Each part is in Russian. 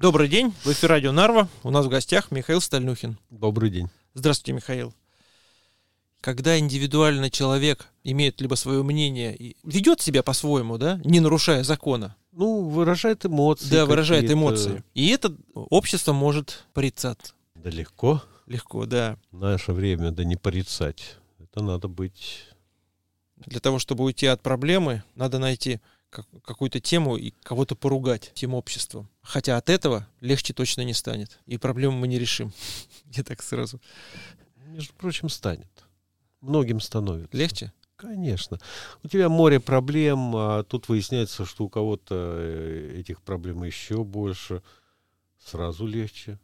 Добрый день, в эфире радио Нарва. У нас в гостях Михаил Стальнухин. Добрый день. Здравствуйте, Михаил. Когда индивидуальный человек имеет либо свое мнение и ведет себя по-своему, да, не нарушая закона, Ну, выражает эмоции. да, выражает эмоции, и это общество может порицаться Да легко легко, да. в наше время, да не порицать. Это надо быть... Для того, чтобы уйти от проблемы, надо найти какую-то тему и кого-то поругать тем обществом. Хотя от этого легче точно не станет. И проблему мы не решим. Я так сразу. Между прочим, станет. Многим становится. Легче? Конечно. У тебя море проблем, а тут выясняется, что у кого-то э, этих проблем еще больше. Сразу легче.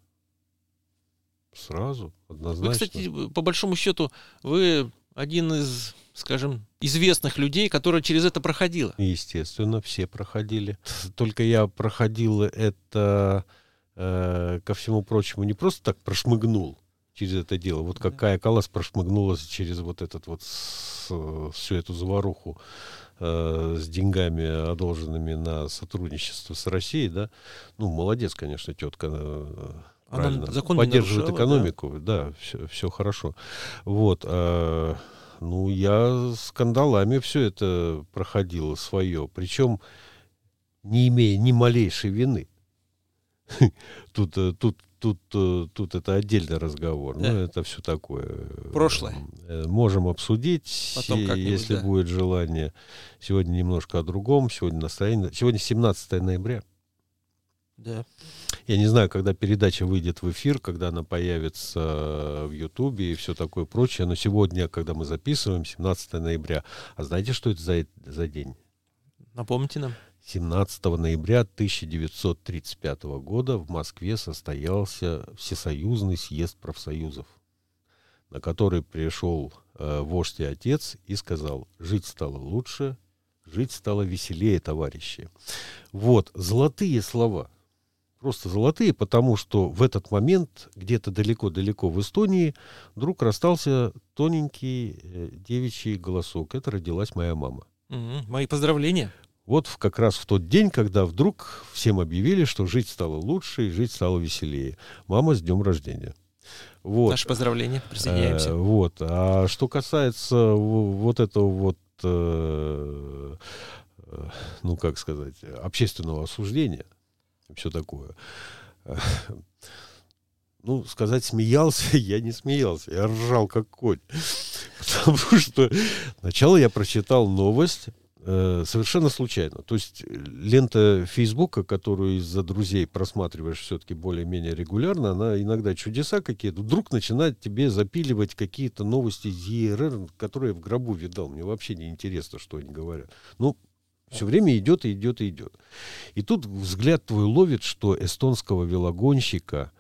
Сразу, Вы, однозначно. кстати, по большому счету, вы один из, скажем, известных людей, который через это проходила. Естественно, все проходили. Только я проходил это, э, ко всему прочему, не просто так прошмыгнул через это дело. Вот Да. какая Калас прошмыгнула через вот этот вот с- всю эту заваруху э, с деньгами, одолженными на сотрудничество с Россией, да. Ну, молодец, конечно, тетка. Она правильно. закон Поддерживает экономику, да, все, все хорошо. Вот. э, ну, я скандалами все это проходило свое. Причем не имея ни малейшей вины. Тут, э, тут, тут, э, тут это отдельный разговор. Да. Ну, это все такое. Прошлое. Можем обсудить, Потом если да. будет желание. Сегодня немножко о другом. Сегодня настроение. Сегодня 17 ноября. Да. Я не знаю, когда передача выйдет в эфир, когда она появится э, в Ютубе и все такое прочее, но сегодня, когда мы записываем, 17 ноября, а знаете, что это за, за день? Напомните нам. 17 ноября 1935 года в Москве состоялся Всесоюзный съезд профсоюзов, на который пришел э, вождь и отец и сказал, жить стало лучше, жить стало веселее, товарищи. Вот, золотые слова. Просто золотые, потому что в этот момент где-то далеко-далеко в Эстонии вдруг расстался тоненький э, девичий голосок. Это родилась моя мама. Мгм. Мои поздравления. Вот в- как раз в тот день, когда вдруг всем объявили, что жить стало лучше и жить стало веселее. Мама, с днем рождения. Вот. Наши поздравления. Э, Присоединяемся. вот. А что касается вот этого вот, э, э, ну как сказать, общественного осуждения, все такое. Ну, сказать смеялся, я не смеялся, я ржал как конь. Потому что сначала я прочитал новость, э, совершенно случайно. То есть э, лента Фейсбука, которую из-за друзей просматриваешь все-таки более-менее регулярно, она иногда чудеса какие-то, вдруг начинает тебе запиливать какие-то новости из ЕРР, которые я в гробу видал. Мне вообще не интересно, что они говорят. Ну, все время идет и идет и идет. И тут взгляд твой ловит, что эстонского велогонщика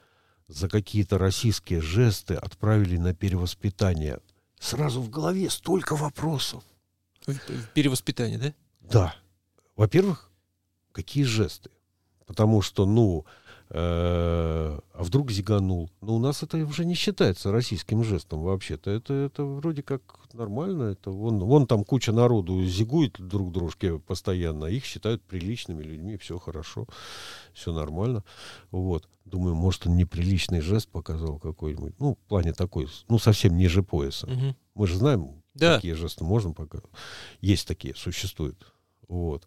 за какие-то российские жесты отправили на перевоспитание. Сразу в голове столько вопросов. Перевоспитание, да? Да. Во-первых, какие жесты? Потому что, ну, а вдруг зиганул? Ну, у нас это уже не считается российским жестом вообще-то. Это, это вроде как нормально. Это вон, вон там куча народу зигует друг дружке постоянно. а Их считают приличными людьми. Все хорошо. Все нормально. Вот. Думаю, может, он неприличный жест показал какой-нибудь. Ну, в плане такой, ну, совсем ниже пояса. Мгм. Мы же знаем, Да. такие жесты можно пока. Есть такие, существуют. Вот.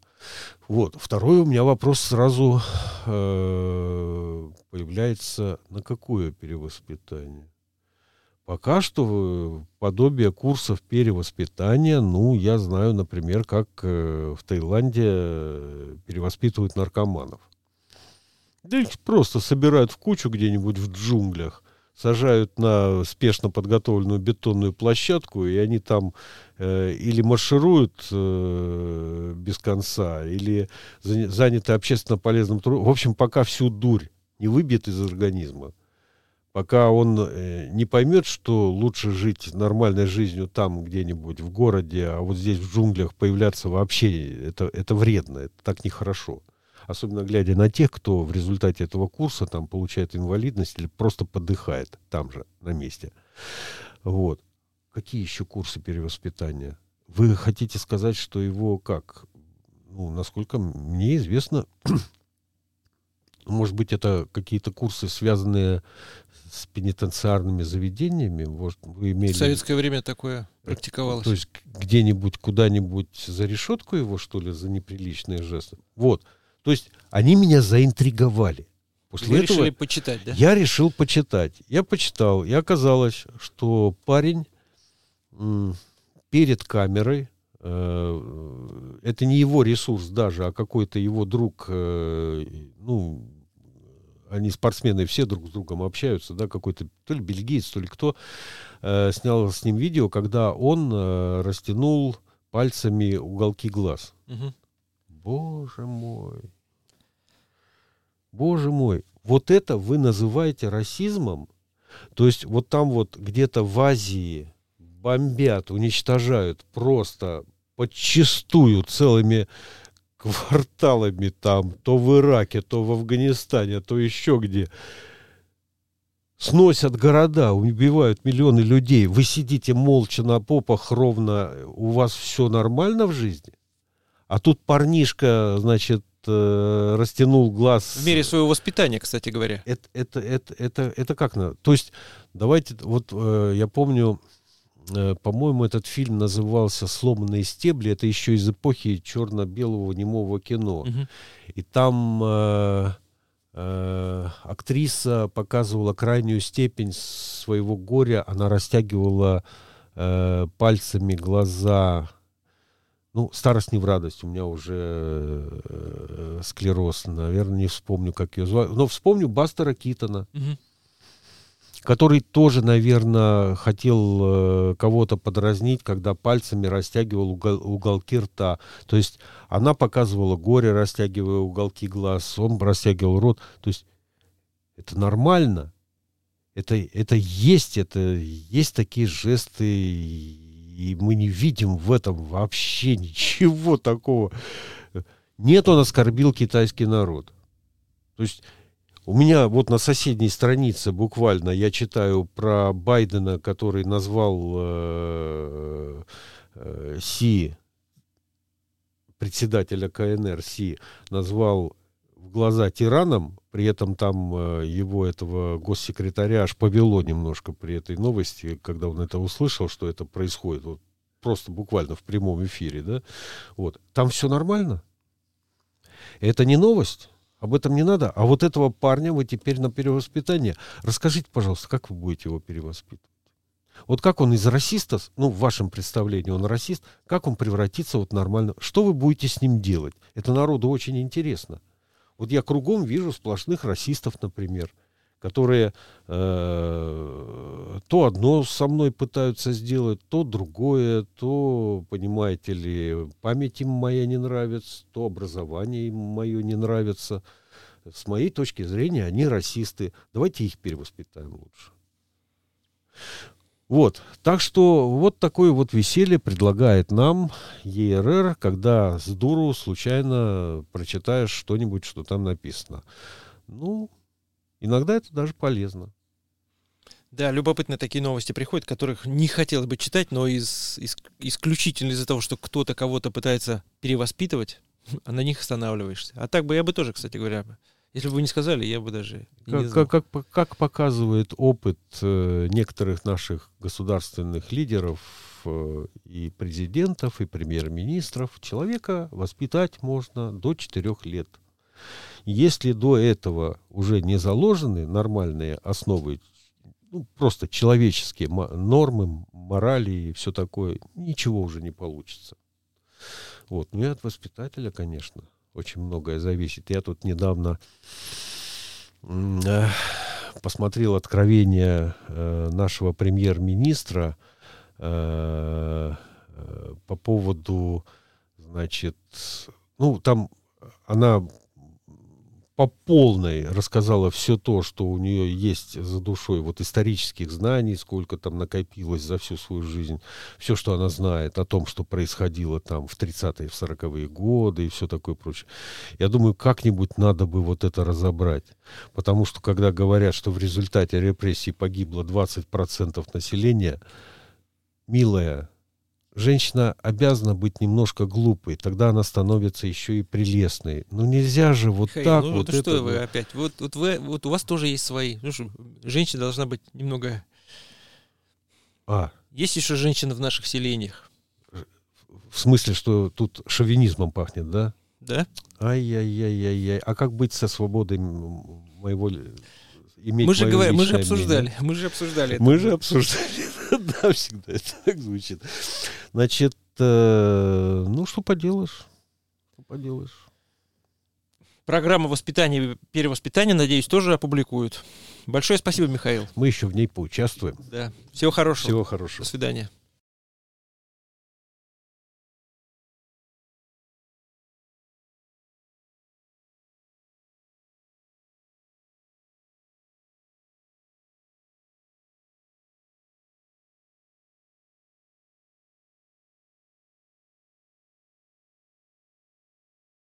Вот. Второй у меня вопрос сразу э, появляется, на какое перевоспитание? Пока что э, подобие курсов перевоспитания, ну, я знаю, например, как э, в Таиланде э, перевоспитывают наркоманов. Да их просто собирают в кучу где-нибудь в джунглях, сажают на спешно подготовленную бетонную площадку, и они там э, или маршируют э, без конца, или заня- заняты общественно полезным трудом. В общем, пока всю дурь не выбьет из организма, пока он э, не поймет, что лучше жить нормальной жизнью там где-нибудь в городе, а вот здесь в джунглях появляться вообще это, это вредно, это так нехорошо. Особенно глядя на тех, кто в результате этого курса там получает инвалидность или просто подыхает там же, на месте. Вот. Какие еще курсы перевоспитания? Вы хотите сказать, что его как? Ну, насколько мне известно, Может быть, это какие-то курсы, связанные с пенитенциарными заведениями? Может, вы имели... В советское время такое практиковалось. То есть где-нибудь, куда-нибудь за решетку его, что ли, за неприличные жесты? Вот. То есть они меня заинтриговали. После Вы этого решили почитать, да? Я решил почитать. Я почитал, и оказалось, что парень перед камерой, э, это не его ресурс даже, а какой-то его друг, э, ну, они спортсмены все друг с другом общаются, да, какой-то то ли бельгиец, то ли кто, э, снял с ним видео, когда он э, растянул пальцами уголки глаз. Угу. Боже мой. Боже мой. Вот это вы называете расизмом? То есть вот там вот где-то в Азии бомбят, уничтожают просто подчистую целыми кварталами там, то в Ираке, то в Афганистане, то еще где. Сносят города, убивают миллионы людей. Вы сидите молча на попах ровно, у вас все нормально в жизни? А тут парнишка, значит, э, растянул глаз. В мере своего воспитания, кстати говоря. Это, это, это, это, это как надо? То есть, давайте, вот э, я помню, Э, по-моему, этот фильм назывался «Сломанные стебли». Это еще из эпохи черно-белого немого кино. Угу. И там э, э, актриса показывала крайнюю степень своего горя. Она растягивала э, пальцами глаза. Ну, старость не в радость. У меня уже э, склероз. Наверное, не вспомню, как ее звали. Но вспомню Бастера Китона. Угу который тоже, наверное, хотел э, кого-то подразнить, когда пальцами растягивал угол, уголки рта. То есть она показывала горе, растягивая уголки глаз, он растягивал рот. То есть это нормально. Это, это есть, это есть такие жесты, и мы не видим в этом вообще ничего такого. Нет, он оскорбил китайский народ. То есть у меня вот на соседней странице буквально я читаю про Байдена, который назвал э, э, Си, председателя КНР Си, назвал в глаза тираном, при этом там э, его этого госсекретаря аж повело немножко при этой новости, когда он это услышал, что это происходит, вот просто буквально в прямом эфире, да, вот, там все нормально. Это не новость. Об этом не надо. А вот этого парня вы теперь на перевоспитание. Расскажите, пожалуйста, как вы будете его перевоспитывать? Вот как он из расиста, ну, в вашем представлении он расист, как он превратится вот нормально? Что вы будете с ним делать? Это народу очень интересно. Вот я кругом вижу сплошных расистов, например которые э, то одно со мной пытаются сделать, то другое, то, понимаете ли, память им моя не нравится, то образование им мое не нравится. С моей точки зрения, они расисты. Давайте их перевоспитаем лучше. Вот, так что вот такое вот веселье предлагает нам ЕРР, когда с дуру случайно прочитаешь что-нибудь, что там написано. Ну, Иногда это даже полезно. Да, любопытно такие новости приходят, которых не хотелось бы читать, но из, из, исключительно из-за того, что кто-то кого-то пытается перевоспитывать, на них останавливаешься. А так бы я бы тоже, кстати говоря, если бы вы не сказали, я бы даже как, не знал. Как, как, как показывает опыт э, некоторых наших государственных лидеров э, и президентов, и премьер-министров, человека воспитать можно до 4 лет. Если до этого уже не заложены нормальные основы, ну, просто человеческие нормы, морали и все такое, ничего уже не получится. Вот. Ну и от воспитателя, конечно, очень многое зависит. Я тут недавно э, посмотрел откровение э, нашего премьер-министра э, по поводу, значит, ну, там она по полной рассказала все то, что у нее есть за душой, вот исторических знаний, сколько там накопилось за всю свою жизнь, все, что она знает о том, что происходило там в 30-е, в 40-е годы и все такое прочее. Я думаю, как-нибудь надо бы вот это разобрать. Потому что когда говорят, что в результате репрессий погибло 20% населения, милая, женщина обязана быть немножко глупой, тогда она становится еще и прелестной. Ну нельзя же вот Михаил, так ну, вот. ну что это вы опять? Вот, вот вы, вот у вас тоже есть свои. Ну что, женщина должна быть немного. А, Есть еще женщины в наших селениях, в смысле, что тут шовинизмом пахнет, да? да? Ай-яй-яй-яй-яй. А как быть со свободой моего... Иметь Мы же говорим, мы же обсуждали, мнение? мы же обсуждали. это. Мы же обсуждали. Да, всегда это так звучит. Значит, э, ну что поделаешь? Что поделаешь? Программа воспитания и перевоспитания, надеюсь, тоже опубликуют. Большое спасибо, Михаил. Мы еще в ней поучаствуем. Да. Всего хорошего. Всего До хорошего. свидания.